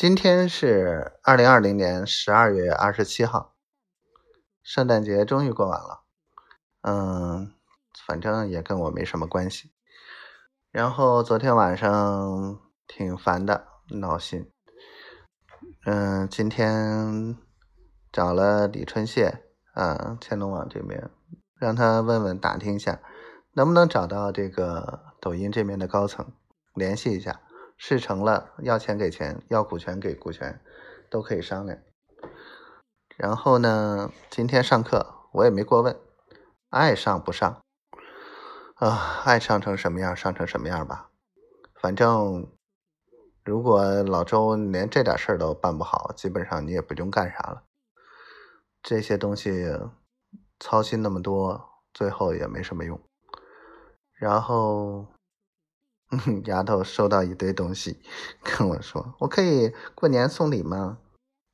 今天是二零二零年十二月二十七号，圣诞节终于过完了。嗯，反正也跟我没什么关系。然后昨天晚上挺烦的，闹心。嗯，今天找了李春谢，啊，千龙网这边，让他问问打听一下，能不能找到这个抖音这边的高层，联系一下。事成了，要钱给钱，要股权给股权，都可以商量。然后呢，今天上课我也没过问，爱上不上啊，爱上成什么样上成什么样吧。反正如果老周连这点事儿都办不好，基本上你也不用干啥了。这些东西操心那么多，最后也没什么用。然后。丫头收到一堆东西，跟我说：“我可以过年送礼吗？”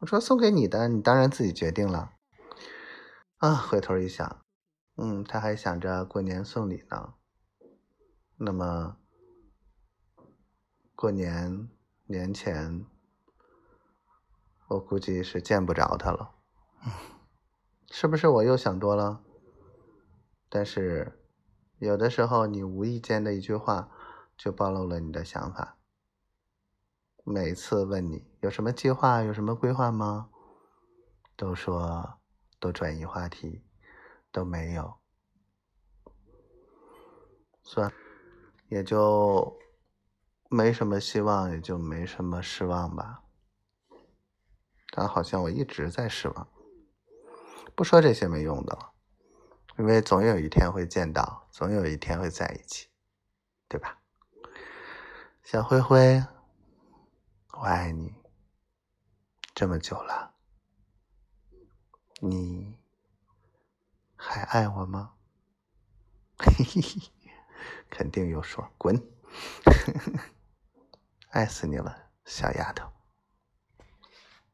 我说：“送给你的，你当然自己决定了。”啊，回头一想，嗯，他还想着过年送礼呢。那么，过年年前，我估计是见不着他了。是不是我又想多了？但是，有的时候你无意间的一句话。就暴露了你的想法。每次问你有什么计划、有什么规划吗？都说都转移话题，都没有。算，也就没什么希望，也就没什么失望吧。但好像我一直在失望。不说这些没用的了，因为总有一天会见到，总有一天会在一起，对吧？小灰灰，我爱你这么久了，你还爱我吗？嘿嘿嘿，肯定有说滚，爱死你了，小丫头。